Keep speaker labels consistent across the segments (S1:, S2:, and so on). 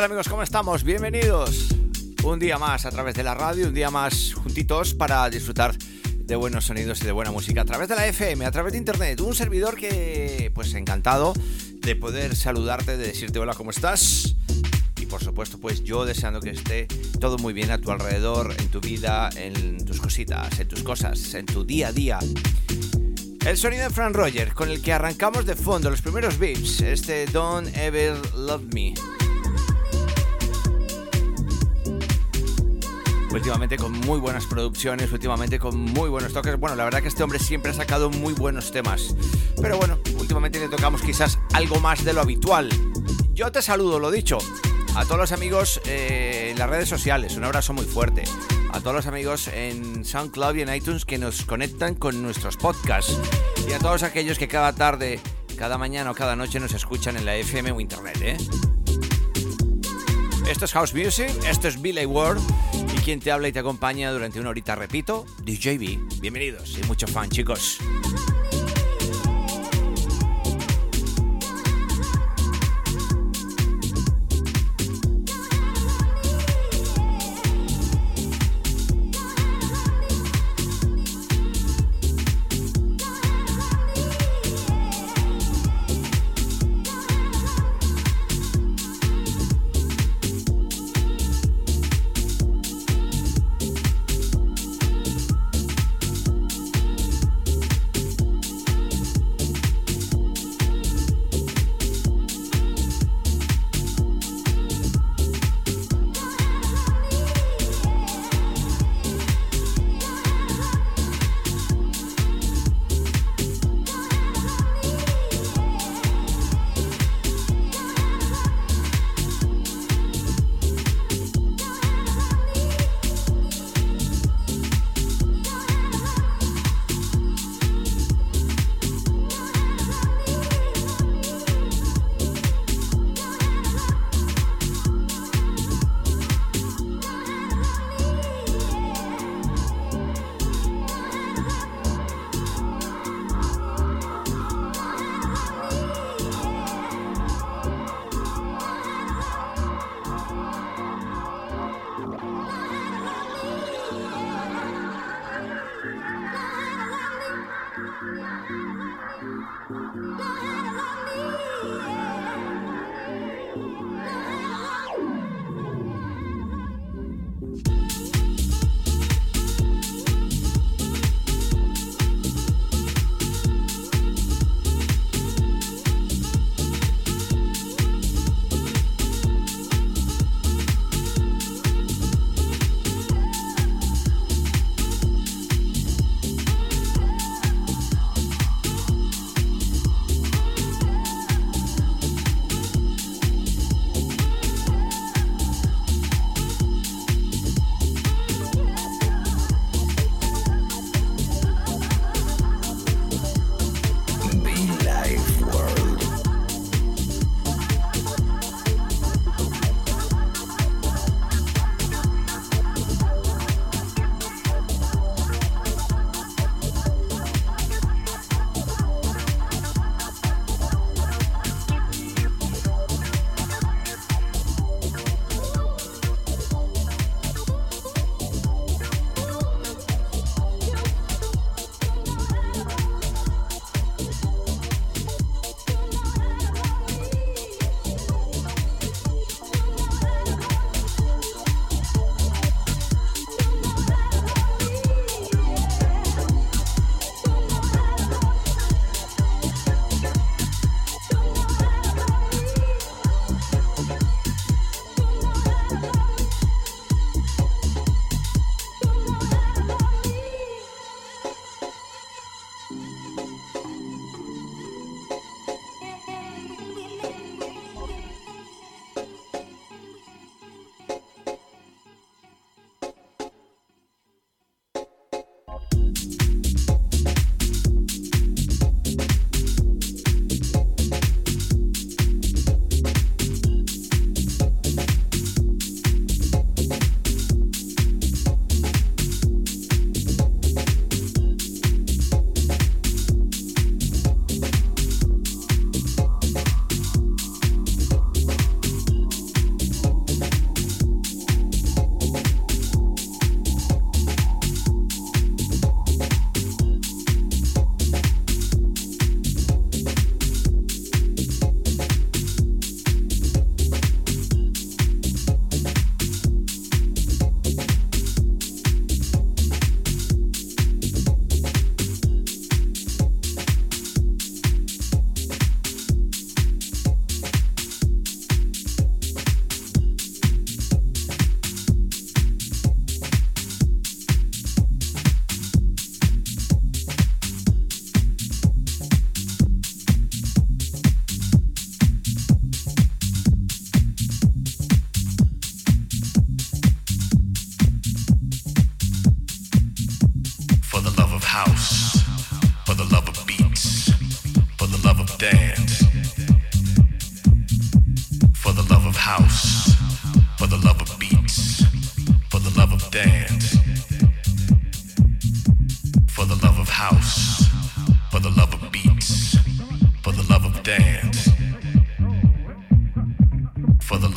S1: tal amigos? ¿Cómo estamos? Bienvenidos un día más a través de la radio, un día más juntitos para disfrutar de buenos sonidos y de buena música a través de la FM, a través de internet. Un servidor que, pues encantado de poder saludarte, de decirte hola, ¿cómo estás? Y por supuesto, pues yo deseando que esté todo muy bien a tu alrededor, en tu vida, en tus cositas, en tus cosas, en tu día a día. El sonido de Fran Roger, con el que arrancamos de fondo los primeros beats, este Don't Ever Love Me. Últimamente con muy buenas producciones, últimamente con muy buenos toques. Bueno, la verdad que este hombre siempre ha sacado muy buenos temas. Pero bueno, últimamente le tocamos quizás algo más de lo habitual. Yo te saludo, lo dicho. A todos los amigos eh, en las redes sociales, un abrazo muy fuerte. A todos los amigos en SoundCloud y en iTunes que nos conectan con nuestros podcasts. Y a todos aquellos que cada tarde, cada mañana o cada noche nos escuchan en la FM o internet, ¿eh? Esto es House Music, esto es Billy World quien te habla y te acompaña durante una horita, repito, DJB. Bienvenidos y mucho fan, chicos.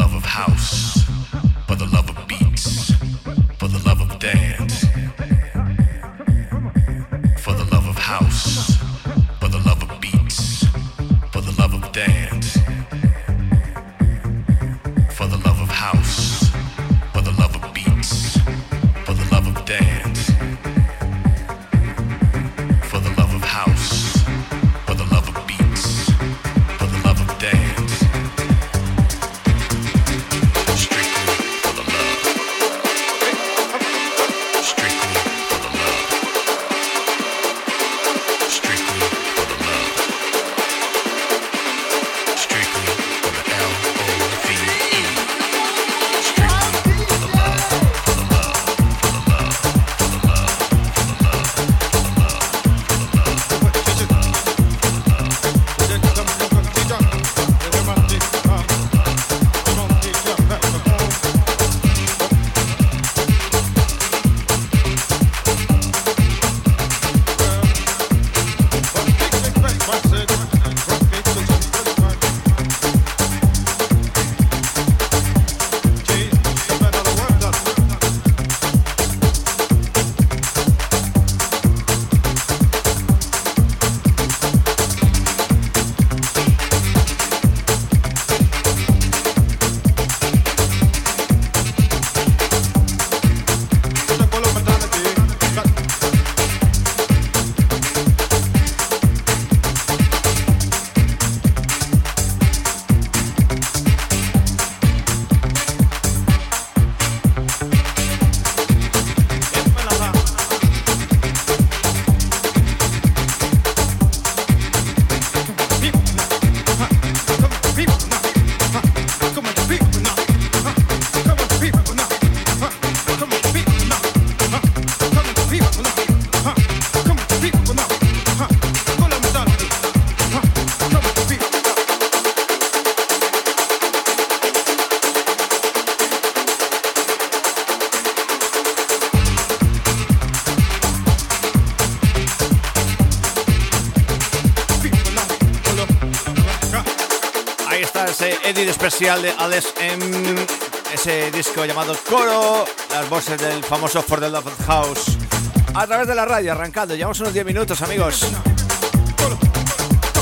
S1: love of house, for the love of beats. Especial de Alex M, ese disco llamado Coro, las voces del famoso For the Love House. A través de la radio, arrancando, llevamos unos 10 minutos, amigos.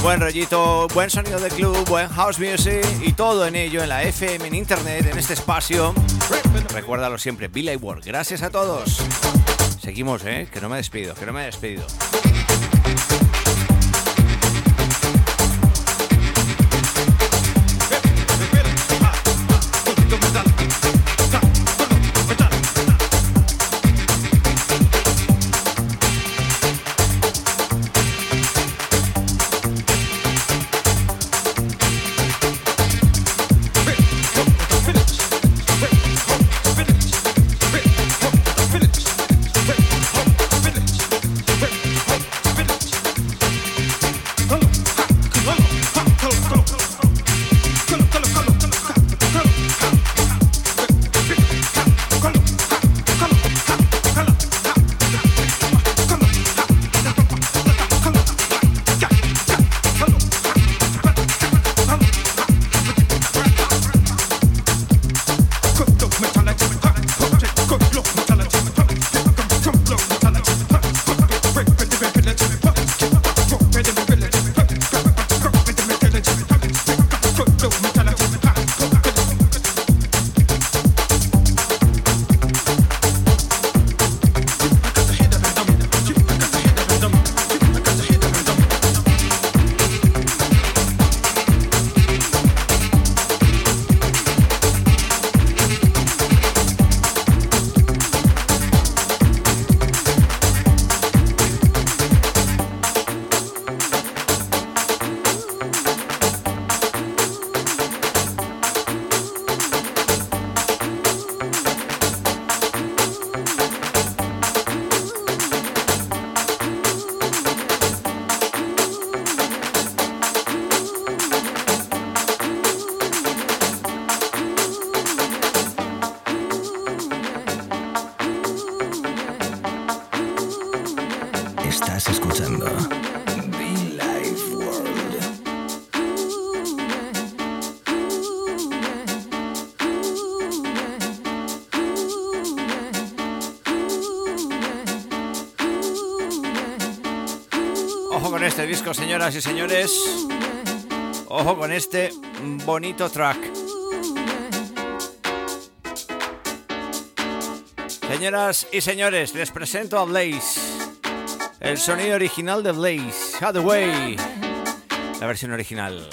S1: Buen rollito, buen sonido de club, buen house music y todo en ello en la FM, en internet, en este espacio. Recuérdalo siempre, Billy World. Gracias a todos. Seguimos, ¿eh? Que no me despido, que no me despido. Señoras y señores. Ojo con este bonito track. Señoras y señores, les presento a Blaze. El sonido original de Blaze, Hathaway. La versión original.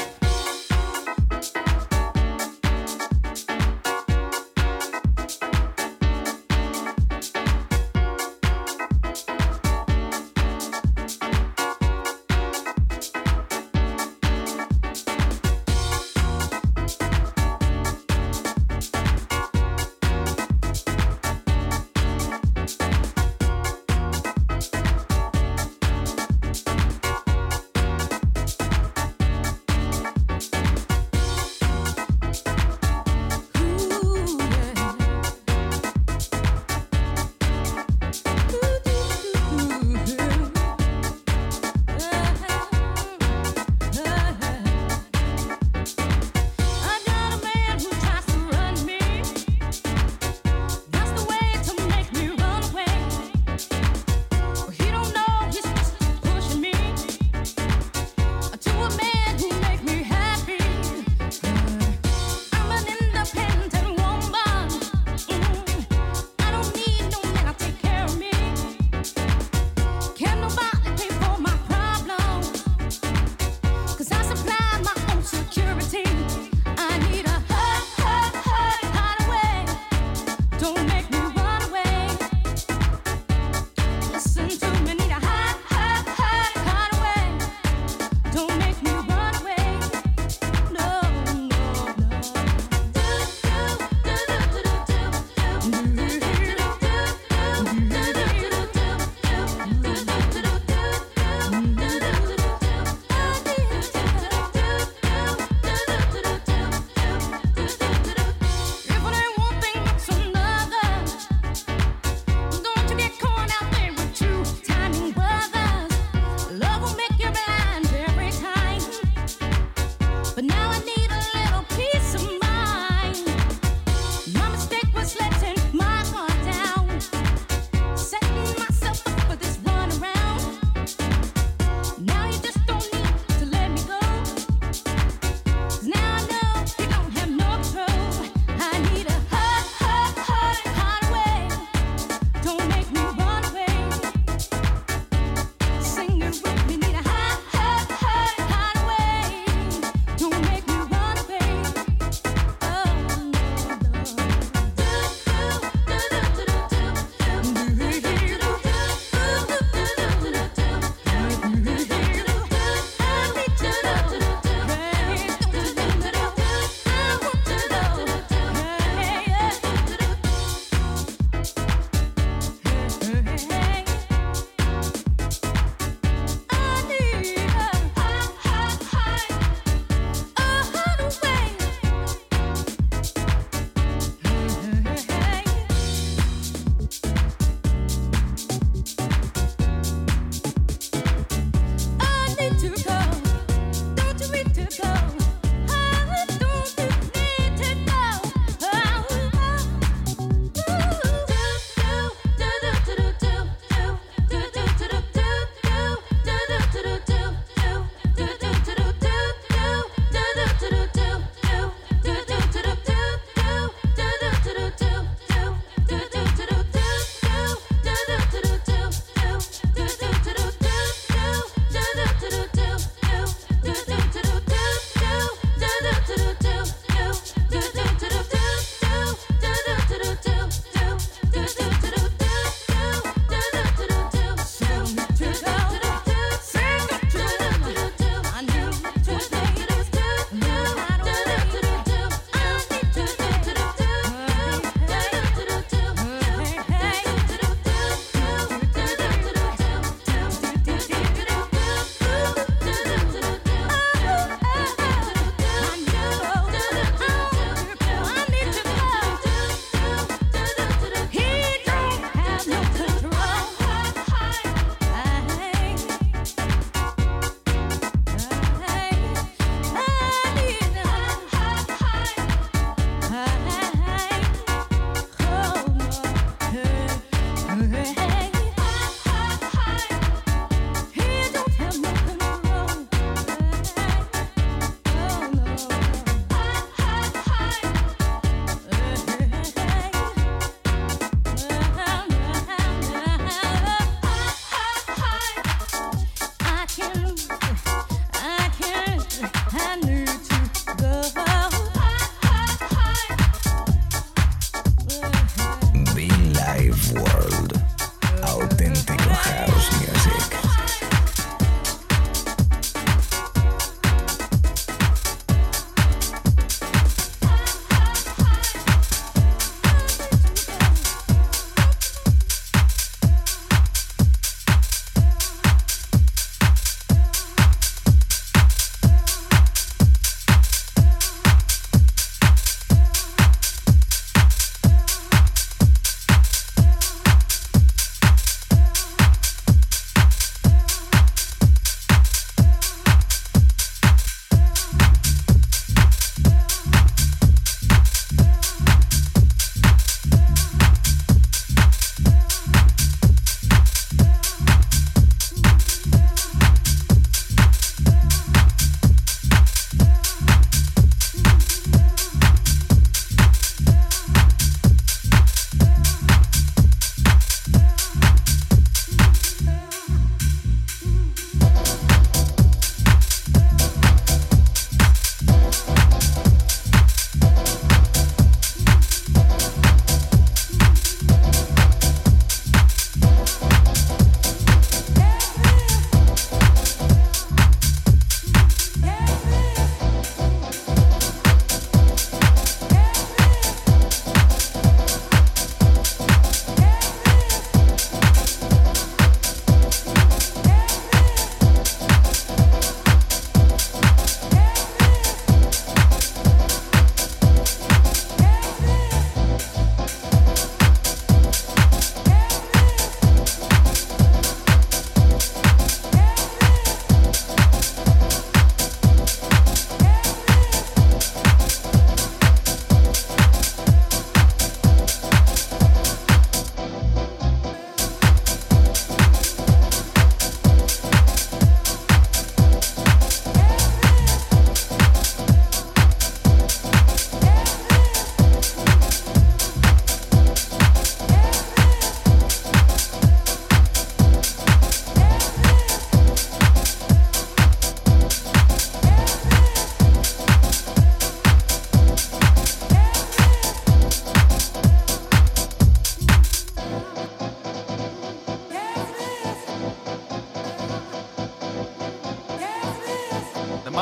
S2: But now I need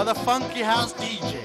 S2: Mother Funky House DJ.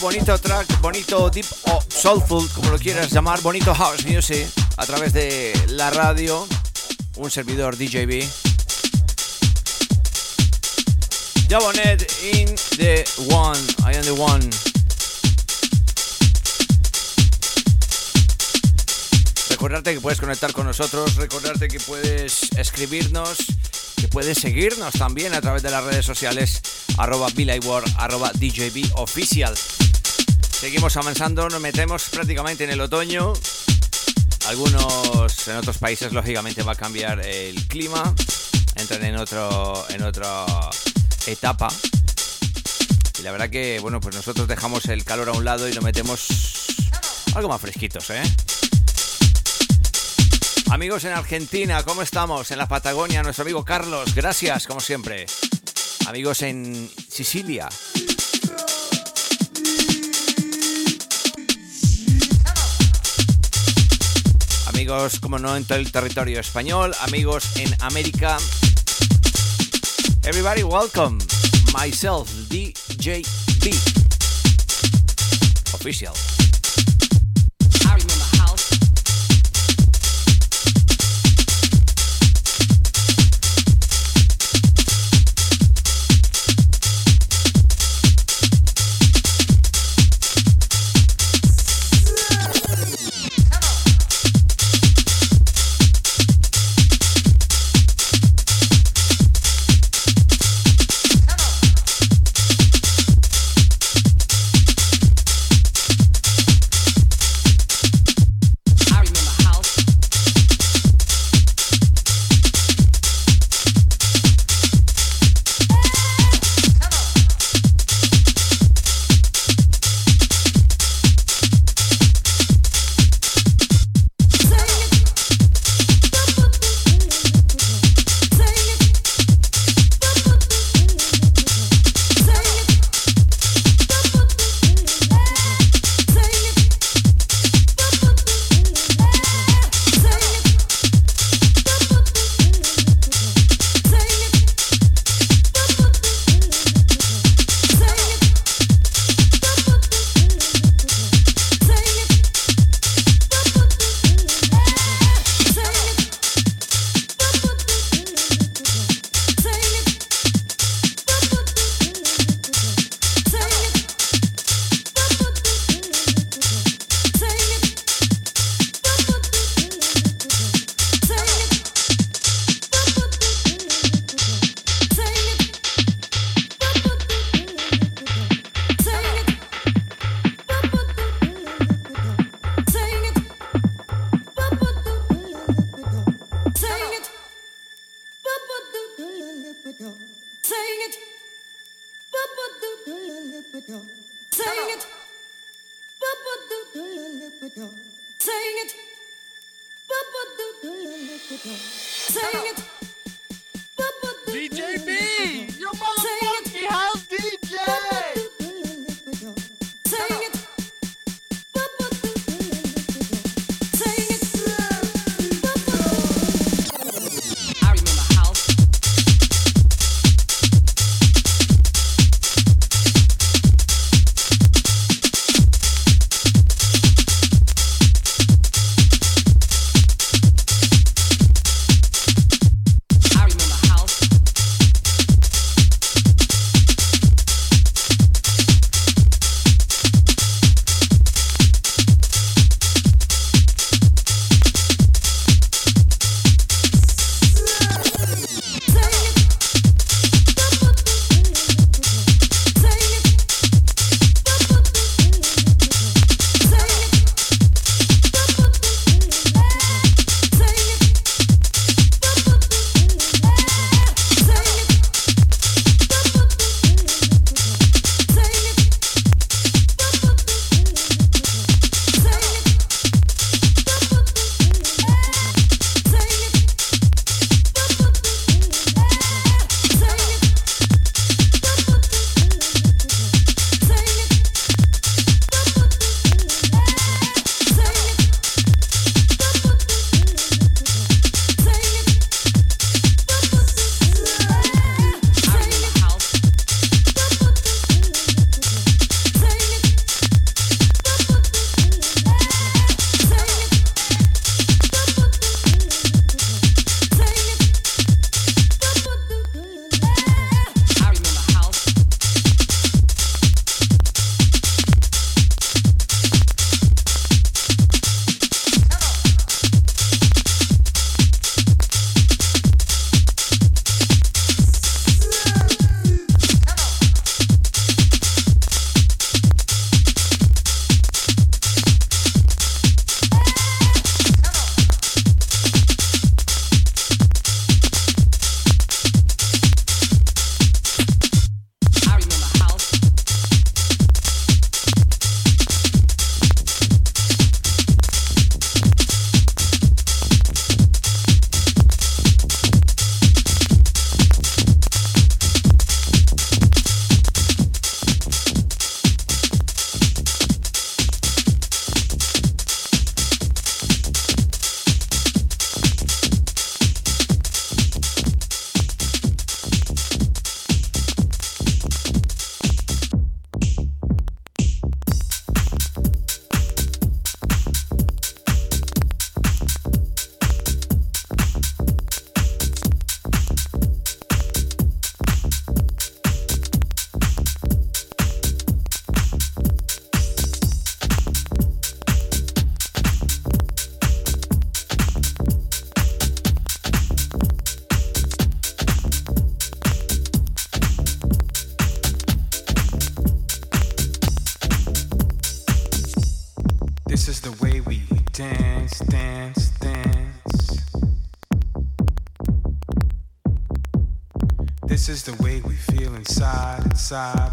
S1: Bonito track, bonito deep o soulful, como lo quieras llamar, bonito house music a través de la radio, un servidor DJB. Jabonet in the one, I am the one. Recordarte que puedes conectar con nosotros, recordarte que puedes escribirnos, que puedes seguirnos también a través de las redes sociales arroba arroba DJB oficial. Seguimos avanzando, nos metemos prácticamente en el otoño. Algunos en otros países lógicamente va a cambiar el clima, entran en otro en otra etapa. Y la verdad que bueno, pues nosotros dejamos el calor a un lado y nos metemos algo más fresquitos, ¿eh? Amigos en Argentina, ¿cómo estamos? En la Patagonia, nuestro amigo Carlos, gracias como siempre. Amigos en Sicilia, amigos, como no, en todo el territorio español, amigos en América. Everybody, welcome. Myself, DJ B. Official.
S3: side.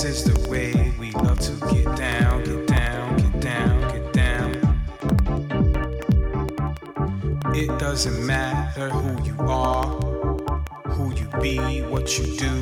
S3: This is the way we love to get down, get down, get down, get down. It doesn't matter who you are, who you be, what you do.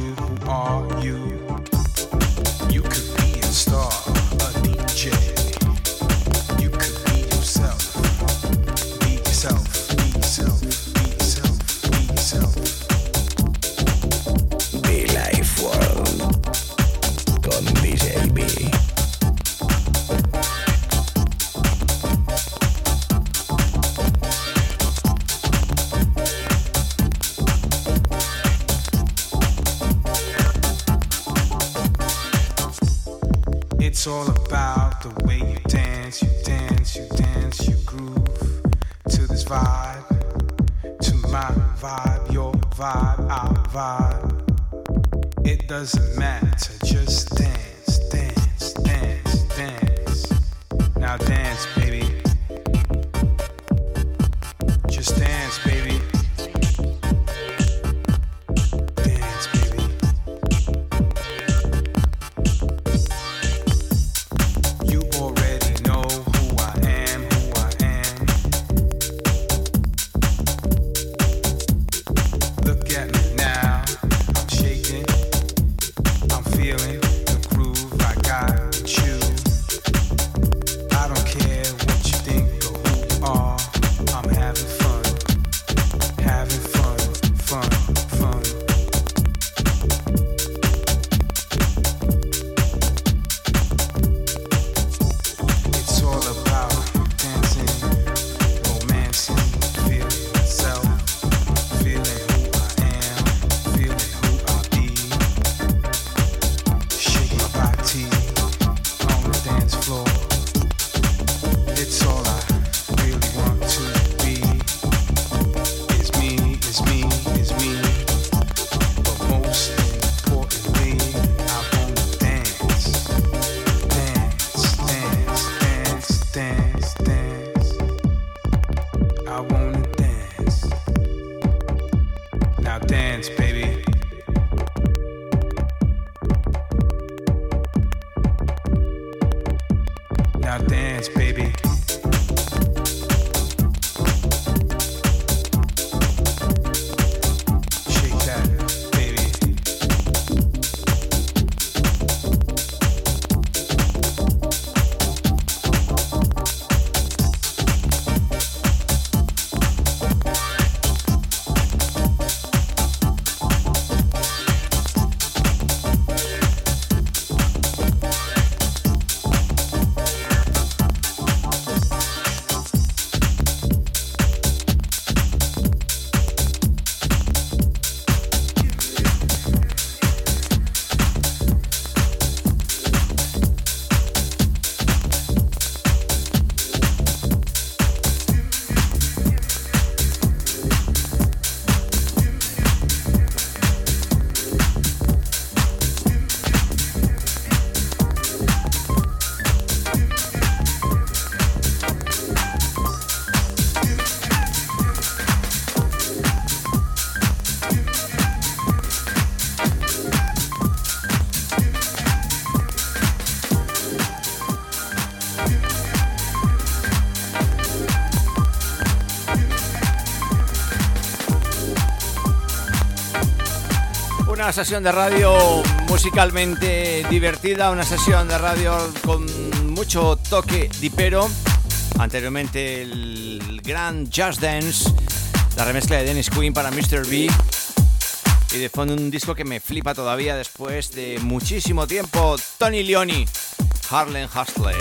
S1: una sesión de radio musicalmente divertida, una sesión de radio con mucho toque dipero. Anteriormente el gran Jazz Dance, la remezcla de Dennis Quinn para Mr. B. Y de fondo un disco que me flipa todavía después de muchísimo tiempo, Tony Leoni, Harlem Hustler.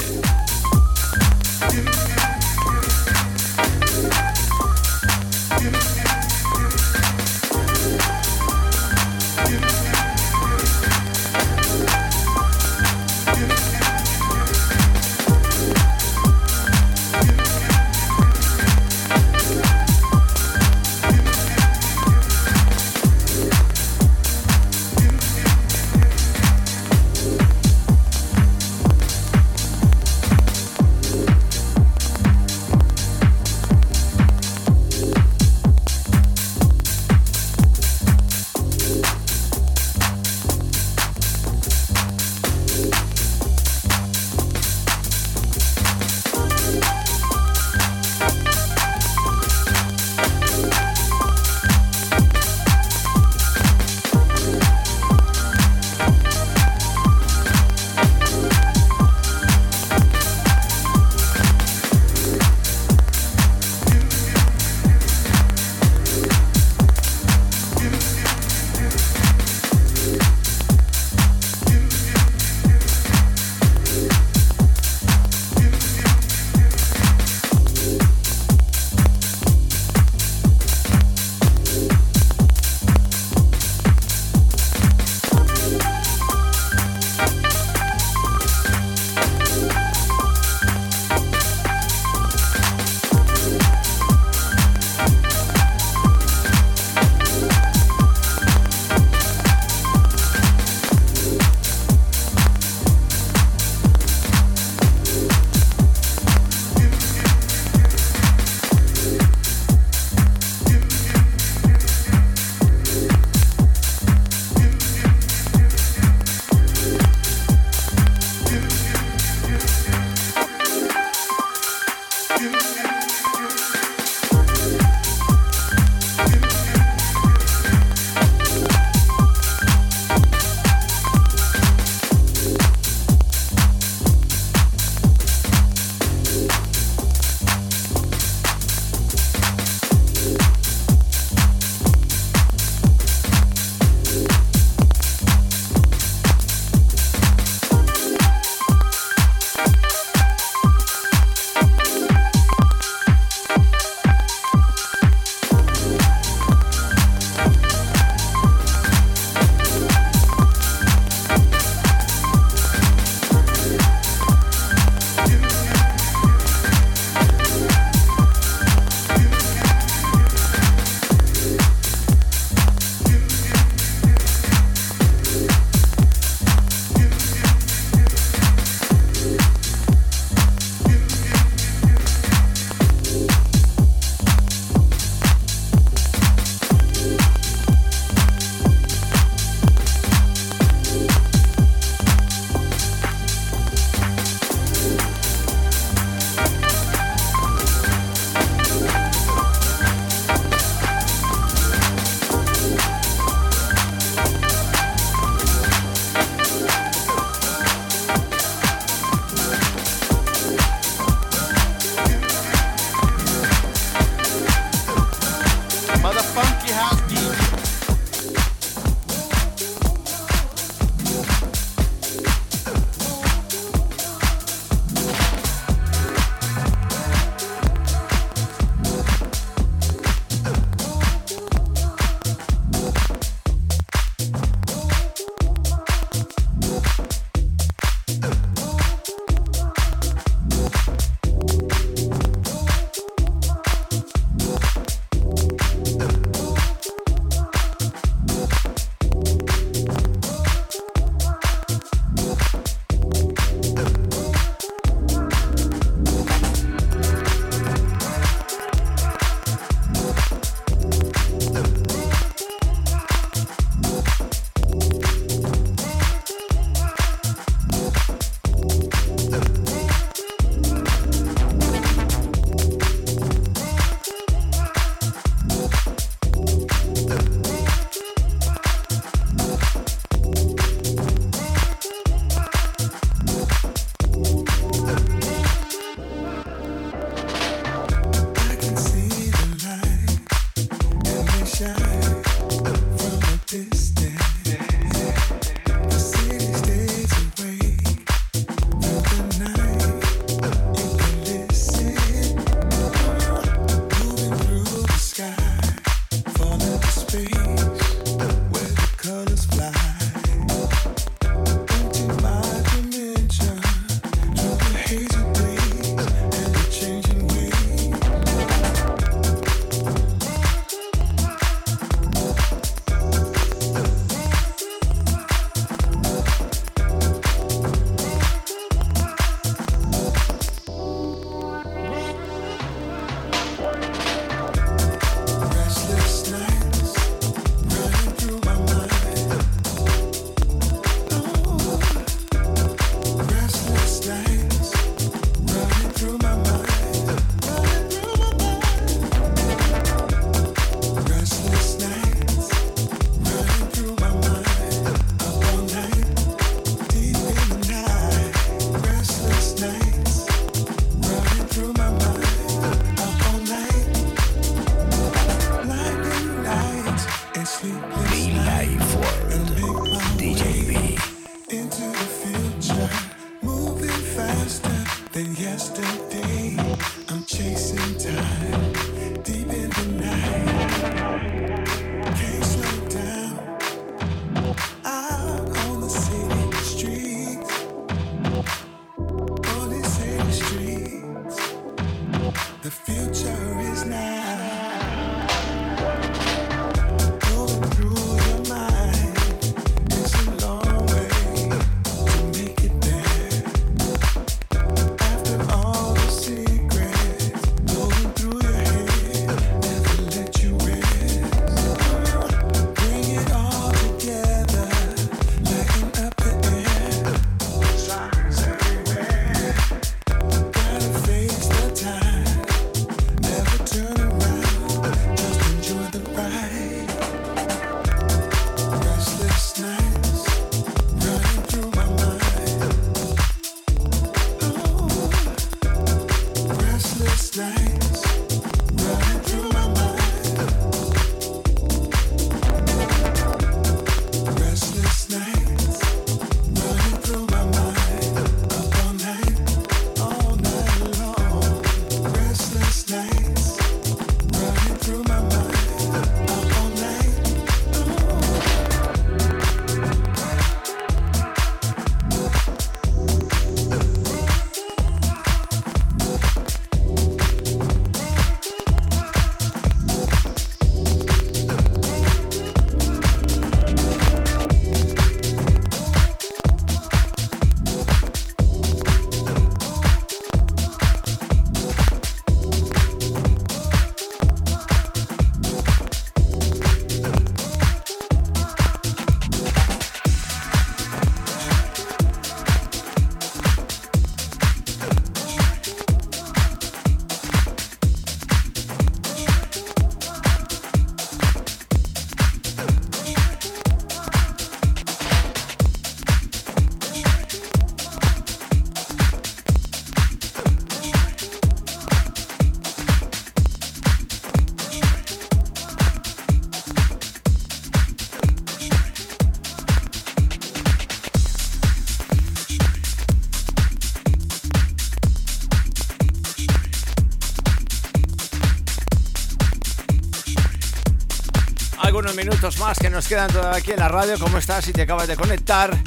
S1: Más que nos quedan todavía aquí en la radio. ¿Cómo estás? Si te acabas de conectar,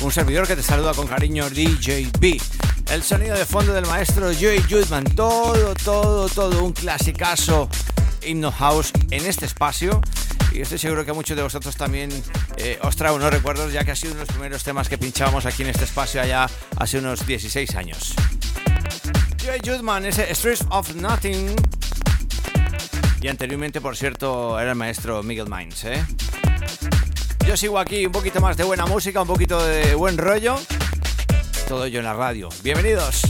S1: un servidor que te saluda con cariño, DJ B. El sonido de fondo del maestro Joey Judman. Todo, todo, todo un clasicazo Hymno House en este espacio. Y estoy seguro que muchos de vosotros también eh, os trae unos recuerdos, ya que ha sido uno de los primeros temas que pinchábamos aquí en este espacio allá hace unos 16 años. Joey Judman, ese Streets of Nothing y anteriormente, por cierto, era el maestro Miguel Mines, ¿eh? Yo sigo aquí un poquito más de buena música, un poquito de buen rollo. Todo ello en la radio. Bienvenidos.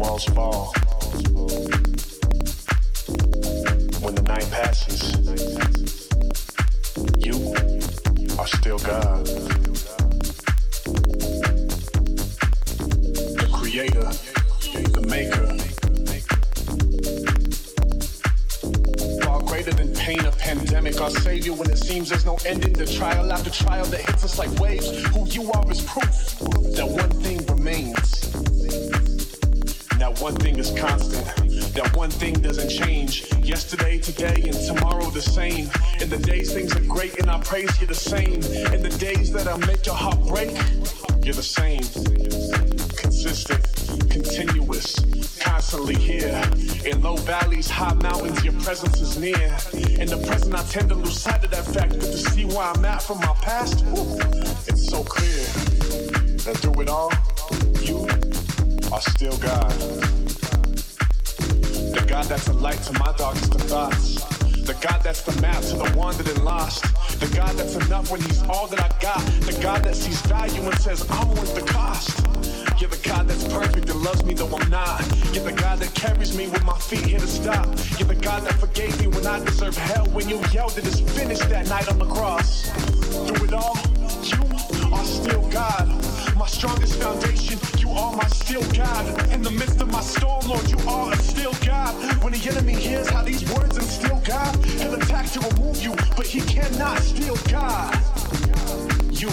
S4: When the night passes, you are still God. The creator, the maker. Far greater than pain or pandemic, our savior when it seems there's no ending to trial after trial that hits us like waves. Who you are is proof that one one thing is constant. That one thing doesn't change. Yesterday, today, and tomorrow the same. In the days things are great and I praise you the same. In the days that I make your heart break, you're the same. Consistent, continuous, constantly here. In low valleys, high mountains, your presence is near. In the present, I tend to lose sight of that fact, but to see where I'm at from my past, it's so clear that through it all, are still God. The God that's a light to my darkest of thoughts. The God that's the map to the wandered and lost. The God that's enough when He's all that I got. The God that sees value and says, I'm worth the cost. You're the God that's perfect and loves me though I'm not. You're the God that carries me when my feet hit a stop. You're the God that forgave me when I deserve hell. When you yelled it is finished that night on the cross. Through it all, you are still God. My strongest foundation, you are my still God. In the midst of my storm, Lord, you are a still God. When the enemy hears how these words instill God, he'll attack to remove you, but he cannot steal God. You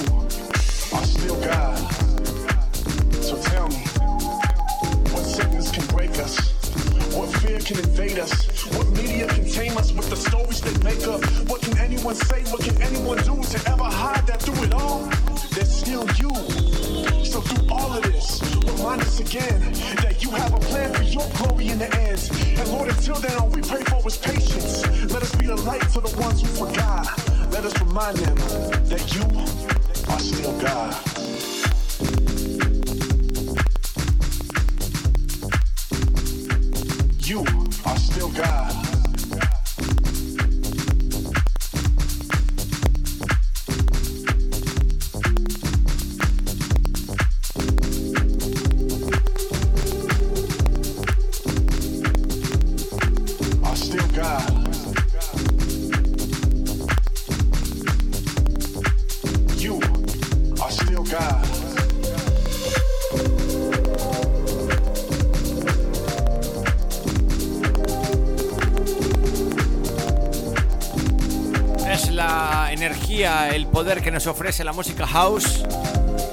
S4: are still God. So tell me, what sickness can break us? What fear can invade us? What media can tame us with the stories they make up? What can anyone say? What can anyone do to ever hide that through it all? There's still you. So through all of this, remind us again that you have a plan for your glory in the end. And Lord, until then, all we pray for is patience. Let us be the light to the ones who forgot. Let us remind them that you are still God.
S1: Poder que nos ofrece la música house.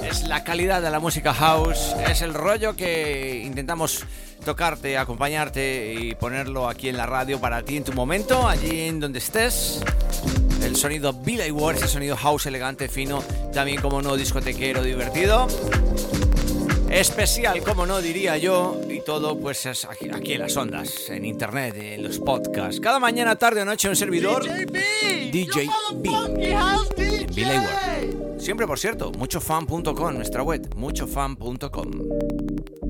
S1: Es la calidad de la música house. Es el rollo que intentamos tocarte, acompañarte y ponerlo aquí en la radio para ti en tu momento, allí en donde estés. El sonido Billy Ward, ese sonido house elegante, fino, también como no discotequero, divertido. Especial, como no diría yo, y todo pues es aquí, aquí en las ondas, en internet, en los podcasts. Cada mañana, tarde o noche un servidor, DJ B, en Billy Ward. Siempre, por cierto, muchofan.com, nuestra web, muchofan.com.